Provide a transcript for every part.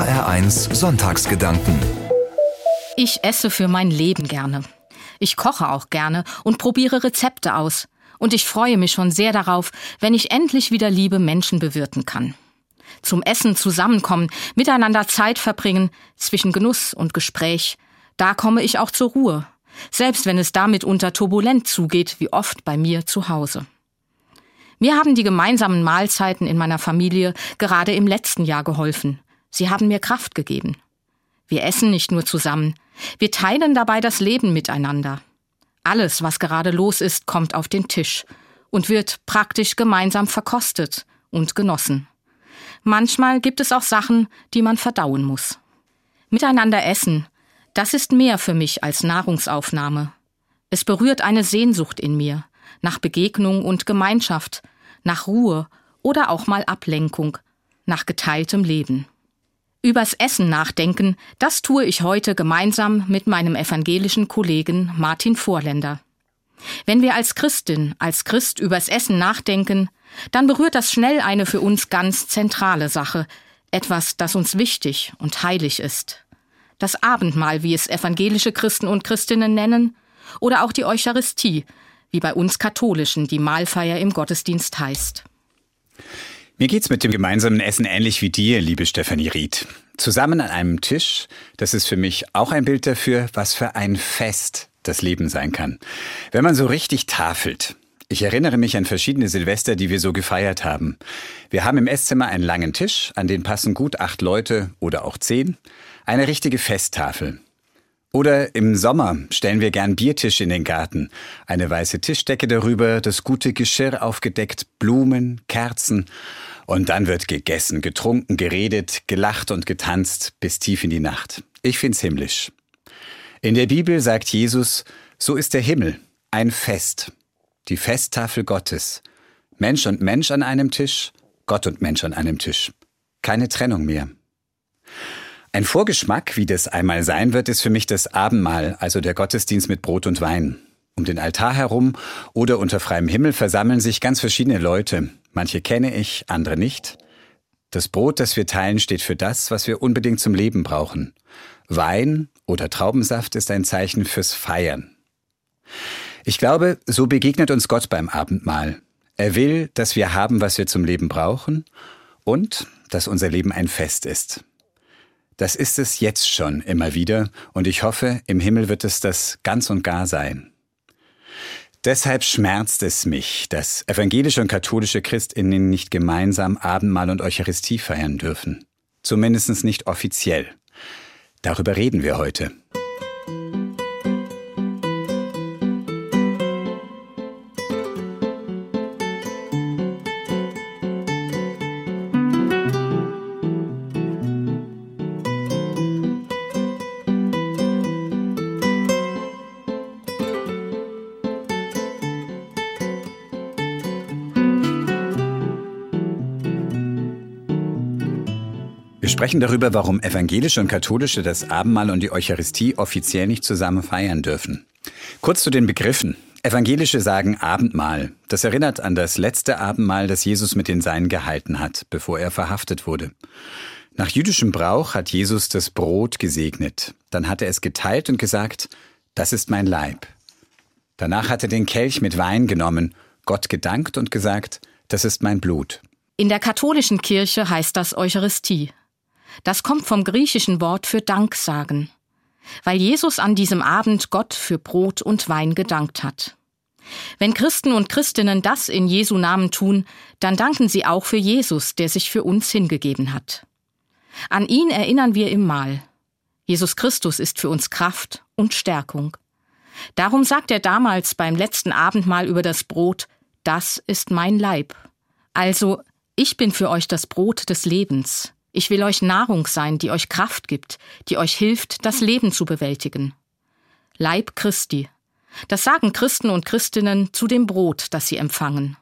HR1 Sonntagsgedanken. Ich esse für mein Leben gerne. Ich koche auch gerne und probiere Rezepte aus. Und ich freue mich schon sehr darauf, wenn ich endlich wieder liebe Menschen bewirten kann. Zum Essen zusammenkommen, miteinander Zeit verbringen, zwischen Genuss und Gespräch, da komme ich auch zur Ruhe, selbst wenn es damit unter turbulent zugeht, wie oft bei mir zu Hause. Mir haben die gemeinsamen Mahlzeiten in meiner Familie gerade im letzten Jahr geholfen. Sie haben mir Kraft gegeben. Wir essen nicht nur zusammen, wir teilen dabei das Leben miteinander. Alles, was gerade los ist, kommt auf den Tisch und wird praktisch gemeinsam verkostet und genossen. Manchmal gibt es auch Sachen, die man verdauen muss. Miteinander essen, das ist mehr für mich als Nahrungsaufnahme. Es berührt eine Sehnsucht in mir, nach Begegnung und Gemeinschaft, nach Ruhe oder auch mal Ablenkung, nach geteiltem Leben. Übers Essen nachdenken, das tue ich heute gemeinsam mit meinem evangelischen Kollegen Martin Vorländer. Wenn wir als Christin, als Christ übers Essen nachdenken, dann berührt das schnell eine für uns ganz zentrale Sache, etwas, das uns wichtig und heilig ist. Das Abendmahl, wie es evangelische Christen und Christinnen nennen, oder auch die Eucharistie, wie bei uns Katholischen die Mahlfeier im Gottesdienst heißt. Mir geht's mit dem gemeinsamen Essen ähnlich wie dir, liebe Stefanie Ried. Zusammen an einem Tisch, das ist für mich auch ein Bild dafür, was für ein Fest das Leben sein kann. Wenn man so richtig tafelt. Ich erinnere mich an verschiedene Silvester, die wir so gefeiert haben. Wir haben im Esszimmer einen langen Tisch, an den passen gut acht Leute oder auch zehn. Eine richtige Festtafel. Oder im Sommer stellen wir gern Biertisch in den Garten. Eine weiße Tischdecke darüber, das gute Geschirr aufgedeckt, Blumen, Kerzen. Und dann wird gegessen, getrunken, geredet, gelacht und getanzt bis tief in die Nacht. Ich find's himmlisch. In der Bibel sagt Jesus, so ist der Himmel, ein Fest. Die Festtafel Gottes. Mensch und Mensch an einem Tisch, Gott und Mensch an einem Tisch. Keine Trennung mehr. Ein Vorgeschmack, wie das einmal sein wird, ist für mich das Abendmahl, also der Gottesdienst mit Brot und Wein. Um den Altar herum oder unter freiem Himmel versammeln sich ganz verschiedene Leute. Manche kenne ich, andere nicht. Das Brot, das wir teilen, steht für das, was wir unbedingt zum Leben brauchen. Wein oder Traubensaft ist ein Zeichen fürs Feiern. Ich glaube, so begegnet uns Gott beim Abendmahl. Er will, dass wir haben, was wir zum Leben brauchen und dass unser Leben ein Fest ist. Das ist es jetzt schon immer wieder und ich hoffe, im Himmel wird es das ganz und gar sein. Deshalb schmerzt es mich, dass evangelische und katholische Christinnen nicht gemeinsam Abendmahl und Eucharistie feiern dürfen. Zumindest nicht offiziell. Darüber reden wir heute. Sprechen darüber, warum evangelische und katholische das Abendmahl und die Eucharistie offiziell nicht zusammen feiern dürfen. Kurz zu den Begriffen. Evangelische sagen Abendmahl. Das erinnert an das letzte Abendmahl, das Jesus mit den Seinen gehalten hat, bevor er verhaftet wurde. Nach jüdischem Brauch hat Jesus das Brot gesegnet. Dann hat er es geteilt und gesagt, das ist mein Leib. Danach hat er den Kelch mit Wein genommen, Gott gedankt und gesagt, das ist mein Blut. In der katholischen Kirche heißt das Eucharistie. Das kommt vom griechischen Wort für Danksagen, weil Jesus an diesem Abend Gott für Brot und Wein gedankt hat. Wenn Christen und Christinnen das in Jesu Namen tun, dann danken sie auch für Jesus, der sich für uns hingegeben hat. An ihn erinnern wir im Mahl. Jesus Christus ist für uns Kraft und Stärkung. Darum sagt er damals beim letzten Abendmahl über das Brot, das ist mein Leib. Also, ich bin für euch das Brot des Lebens. Ich will euch Nahrung sein, die euch Kraft gibt, die euch hilft, das Leben zu bewältigen. Leib Christi. Das sagen Christen und Christinnen zu dem Brot, das sie empfangen.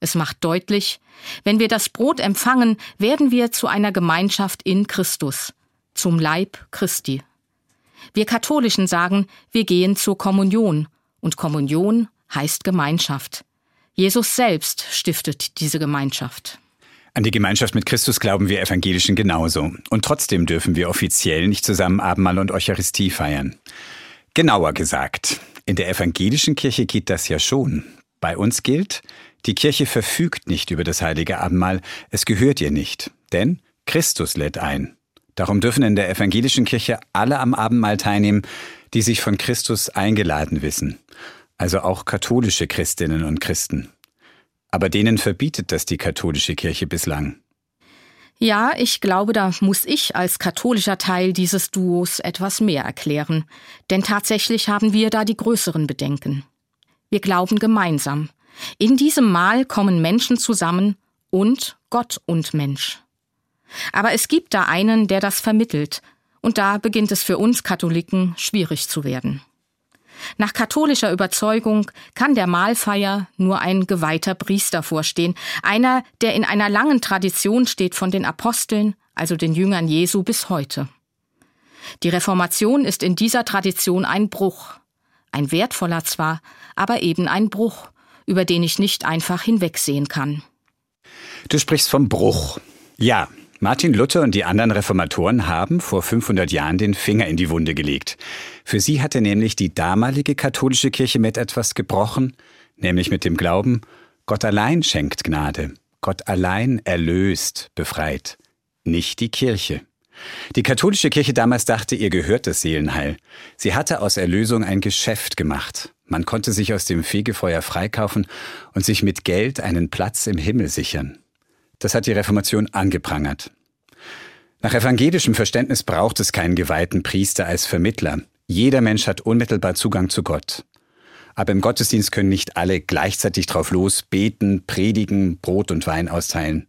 Es macht deutlich, wenn wir das Brot empfangen, werden wir zu einer Gemeinschaft in Christus, zum Leib Christi. Wir Katholischen sagen, wir gehen zur Kommunion, und Kommunion heißt Gemeinschaft. Jesus selbst stiftet diese Gemeinschaft. An die Gemeinschaft mit Christus glauben wir Evangelischen genauso. Und trotzdem dürfen wir offiziell nicht zusammen Abendmahl und Eucharistie feiern. Genauer gesagt, in der evangelischen Kirche geht das ja schon. Bei uns gilt, die Kirche verfügt nicht über das heilige Abendmahl, es gehört ihr nicht. Denn Christus lädt ein. Darum dürfen in der evangelischen Kirche alle am Abendmahl teilnehmen, die sich von Christus eingeladen wissen. Also auch katholische Christinnen und Christen. Aber denen verbietet das die katholische Kirche bislang. Ja, ich glaube, da muss ich als katholischer Teil dieses Duos etwas mehr erklären. Denn tatsächlich haben wir da die größeren Bedenken. Wir glauben gemeinsam. In diesem Mahl kommen Menschen zusammen und Gott und Mensch. Aber es gibt da einen, der das vermittelt, und da beginnt es für uns Katholiken schwierig zu werden. Nach katholischer Überzeugung kann der Mahlfeier nur ein geweihter Priester vorstehen, einer, der in einer langen Tradition steht von den Aposteln, also den Jüngern Jesu bis heute. Die Reformation ist in dieser Tradition ein Bruch, ein wertvoller zwar, aber eben ein Bruch, über den ich nicht einfach hinwegsehen kann. Du sprichst vom Bruch. Ja, Martin Luther und die anderen Reformatoren haben vor 500 Jahren den Finger in die Wunde gelegt. Für sie hatte nämlich die damalige katholische Kirche mit etwas gebrochen, nämlich mit dem Glauben, Gott allein schenkt Gnade, Gott allein erlöst, befreit, nicht die Kirche. Die katholische Kirche damals dachte, ihr gehört das Seelenheil. Sie hatte aus Erlösung ein Geschäft gemacht. Man konnte sich aus dem Fegefeuer freikaufen und sich mit Geld einen Platz im Himmel sichern. Das hat die Reformation angeprangert. Nach evangelischem Verständnis braucht es keinen geweihten Priester als Vermittler. Jeder Mensch hat unmittelbar Zugang zu Gott. Aber im Gottesdienst können nicht alle gleichzeitig drauf los beten, predigen, Brot und Wein austeilen.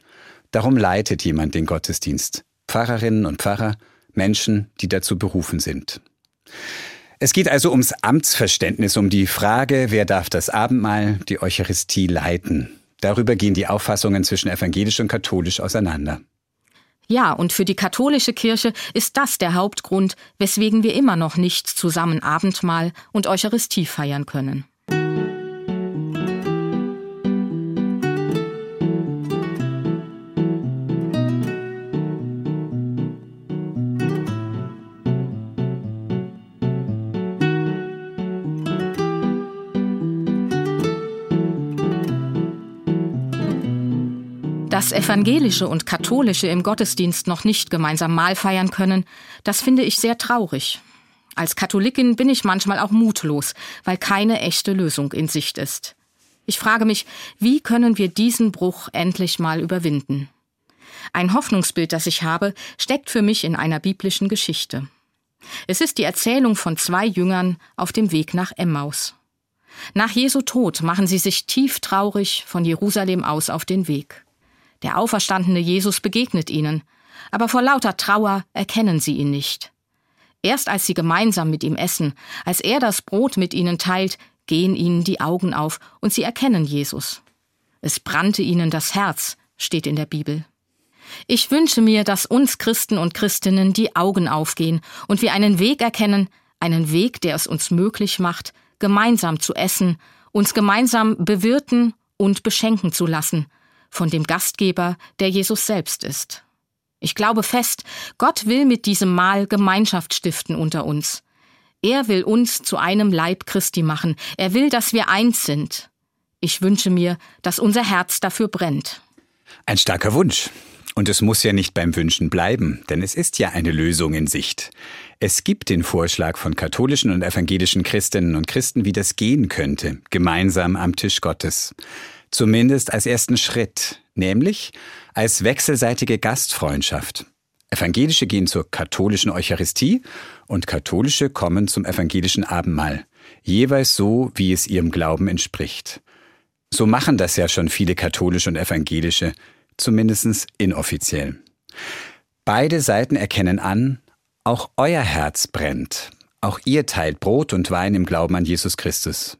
Darum leitet jemand den Gottesdienst. Pfarrerinnen und Pfarrer, Menschen, die dazu berufen sind. Es geht also ums Amtsverständnis, um die Frage, wer darf das Abendmahl, die Eucharistie leiten. Darüber gehen die Auffassungen zwischen evangelisch und katholisch auseinander. Ja, und für die katholische Kirche ist das der Hauptgrund, weswegen wir immer noch nicht zusammen Abendmahl und Eucharistie feiern können. Dass evangelische und katholische im Gottesdienst noch nicht gemeinsam Mahl feiern können, das finde ich sehr traurig. Als Katholikin bin ich manchmal auch mutlos, weil keine echte Lösung in Sicht ist. Ich frage mich, wie können wir diesen Bruch endlich mal überwinden? Ein Hoffnungsbild, das ich habe, steckt für mich in einer biblischen Geschichte. Es ist die Erzählung von zwei Jüngern auf dem Weg nach Emmaus. Nach Jesu Tod machen sie sich tief traurig von Jerusalem aus auf den Weg. Der auferstandene Jesus begegnet ihnen, aber vor lauter Trauer erkennen sie ihn nicht. Erst als sie gemeinsam mit ihm essen, als er das Brot mit ihnen teilt, gehen ihnen die Augen auf und sie erkennen Jesus. Es brannte ihnen das Herz, steht in der Bibel. Ich wünsche mir, dass uns Christen und Christinnen die Augen aufgehen und wir einen Weg erkennen, einen Weg, der es uns möglich macht, gemeinsam zu essen, uns gemeinsam bewirten und beschenken zu lassen, von dem Gastgeber, der Jesus selbst ist. Ich glaube fest, Gott will mit diesem Mahl Gemeinschaft stiften unter uns. Er will uns zu einem Leib Christi machen. Er will, dass wir eins sind. Ich wünsche mir, dass unser Herz dafür brennt. Ein starker Wunsch. Und es muss ja nicht beim Wünschen bleiben, denn es ist ja eine Lösung in Sicht. Es gibt den Vorschlag von katholischen und evangelischen Christinnen und Christen, wie das gehen könnte, gemeinsam am Tisch Gottes. Zumindest als ersten Schritt, nämlich als wechselseitige Gastfreundschaft. Evangelische gehen zur katholischen Eucharistie und katholische kommen zum evangelischen Abendmahl, jeweils so, wie es ihrem Glauben entspricht. So machen das ja schon viele katholische und evangelische, zumindest inoffiziell. Beide Seiten erkennen an, auch euer Herz brennt, auch ihr teilt Brot und Wein im Glauben an Jesus Christus.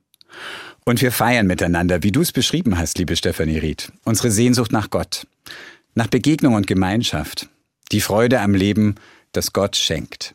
Und wir feiern miteinander, wie du es beschrieben hast, liebe Stefanie Ried. Unsere Sehnsucht nach Gott, nach Begegnung und Gemeinschaft, die Freude am Leben, das Gott schenkt.